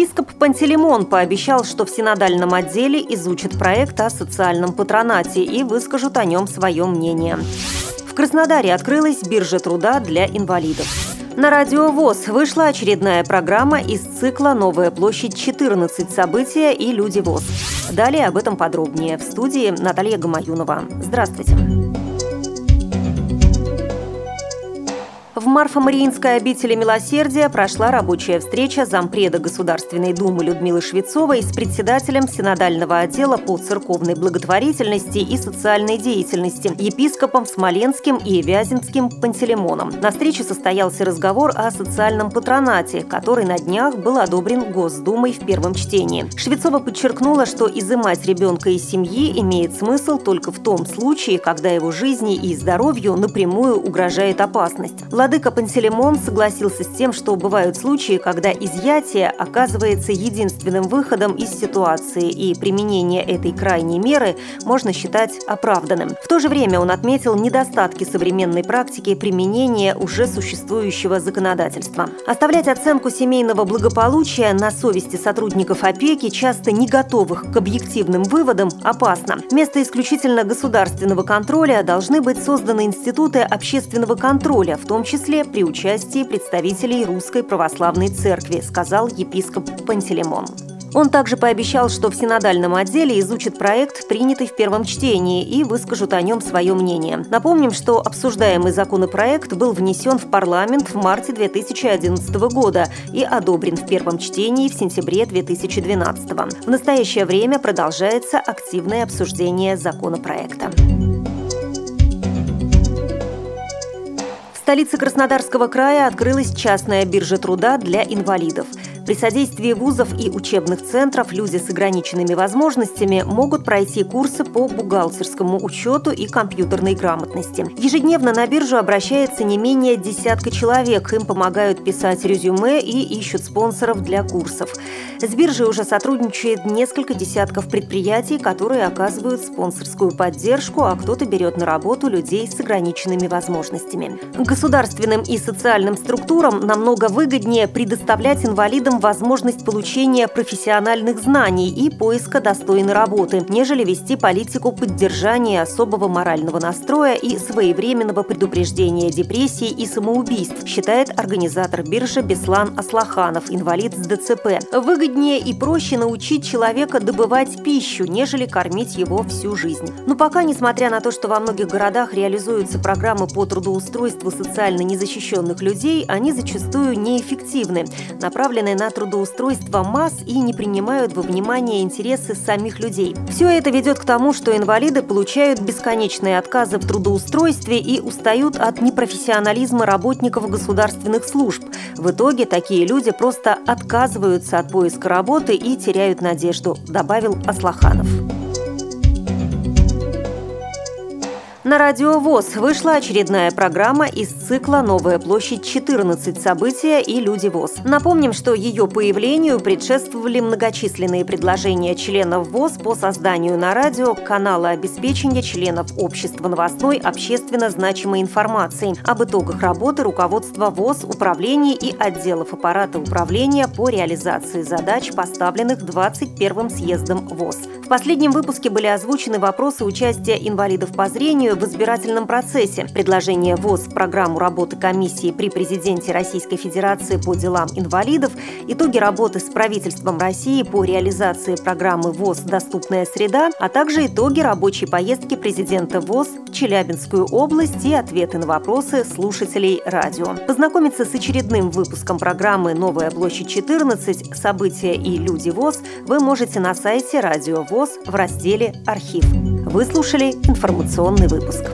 Епископ Пантелеймон пообещал, что в синодальном отделе изучат проект о социальном патронате и выскажут о нем свое мнение. В Краснодаре открылась биржа труда для инвалидов. На радио ВОЗ вышла очередная программа из цикла «Новая площадь 14. События и люди ВОЗ». Далее об этом подробнее. В студии Наталья Гамаюнова. Здравствуйте. В Марфо-Мариинской обители Милосердия прошла рабочая встреча зампреда Государственной Думы Людмилы Швецовой с председателем Синодального отдела по церковной благотворительности и социальной деятельности, епископом Смоленским и Вяземским Пантелеймоном. На встрече состоялся разговор о социальном патронате, который на днях был одобрен Госдумой в первом чтении. Швецова подчеркнула, что изымать ребенка из семьи имеет смысл только в том случае, когда его жизни и здоровью напрямую угрожает опасность. Владыка Пантелеймон согласился с тем, что бывают случаи, когда изъятие оказывается единственным выходом из ситуации, и применение этой крайней меры можно считать оправданным. В то же время он отметил недостатки современной практики применения уже существующего законодательства. Оставлять оценку семейного благополучия на совести сотрудников опеки, часто не готовых к объективным выводам, опасно. Вместо исключительно государственного контроля должны быть созданы институты общественного контроля, в том числе числе при участии представителей Русской Православной Церкви, сказал епископ Пантелеймон. Он также пообещал, что в синодальном отделе изучат проект, принятый в первом чтении, и выскажут о нем свое мнение. Напомним, что обсуждаемый законопроект был внесен в парламент в марте 2011 года и одобрен в первом чтении в сентябре 2012. В настоящее время продолжается активное обсуждение законопроекта. Столице Краснодарского края открылась частная биржа труда для инвалидов – при содействии вузов и учебных центров люди с ограниченными возможностями могут пройти курсы по бухгалтерскому учету и компьютерной грамотности. Ежедневно на биржу обращается не менее десятка человек. Им помогают писать резюме и ищут спонсоров для курсов. С биржей уже сотрудничает несколько десятков предприятий, которые оказывают спонсорскую поддержку, а кто-то берет на работу людей с ограниченными возможностями. Государственным и социальным структурам намного выгоднее предоставлять инвалидам возможность получения профессиональных знаний и поиска достойной работы, нежели вести политику поддержания особого морального настроя и своевременного предупреждения депрессии и самоубийств, считает организатор биржи Беслан Аслаханов, инвалид с ДЦП. Выгоднее и проще научить человека добывать пищу, нежели кормить его всю жизнь. Но пока, несмотря на то, что во многих городах реализуются программы по трудоустройству социально незащищенных людей, они зачастую неэффективны, направленные на трудоустройство масс и не принимают во внимание интересы самих людей. Все это ведет к тому, что инвалиды получают бесконечные отказы в трудоустройстве и устают от непрофессионализма работников государственных служб. В итоге такие люди просто отказываются от поиска работы и теряют надежду, добавил Аслаханов. На радио ВОЗ вышла очередная программа из цикла «Новая площадь 14. События и люди ВОЗ». Напомним, что ее появлению предшествовали многочисленные предложения членов ВОЗ по созданию на радио канала обеспечения членов общества новостной общественно значимой информации об итогах работы руководства ВОЗ, управлений и отделов аппарата управления по реализации задач, поставленных 21-м съездом ВОЗ. В последнем выпуске были озвучены вопросы участия инвалидов по зрению в избирательном процессе. Предложение ВОЗ в программу работы комиссии при президенте Российской Федерации по делам инвалидов, итоги работы с правительством России по реализации программы ВОЗ «Доступная среда», а также итоги рабочей поездки президента ВОЗ в Челябинскую область и ответы на вопросы слушателей радио. Познакомиться с очередным выпуском программы «Новая площадь 14. События и люди ВОЗ» вы можете на сайте Радио ВОЗ в разделе «Архив». Вы слушали информационный выпуск.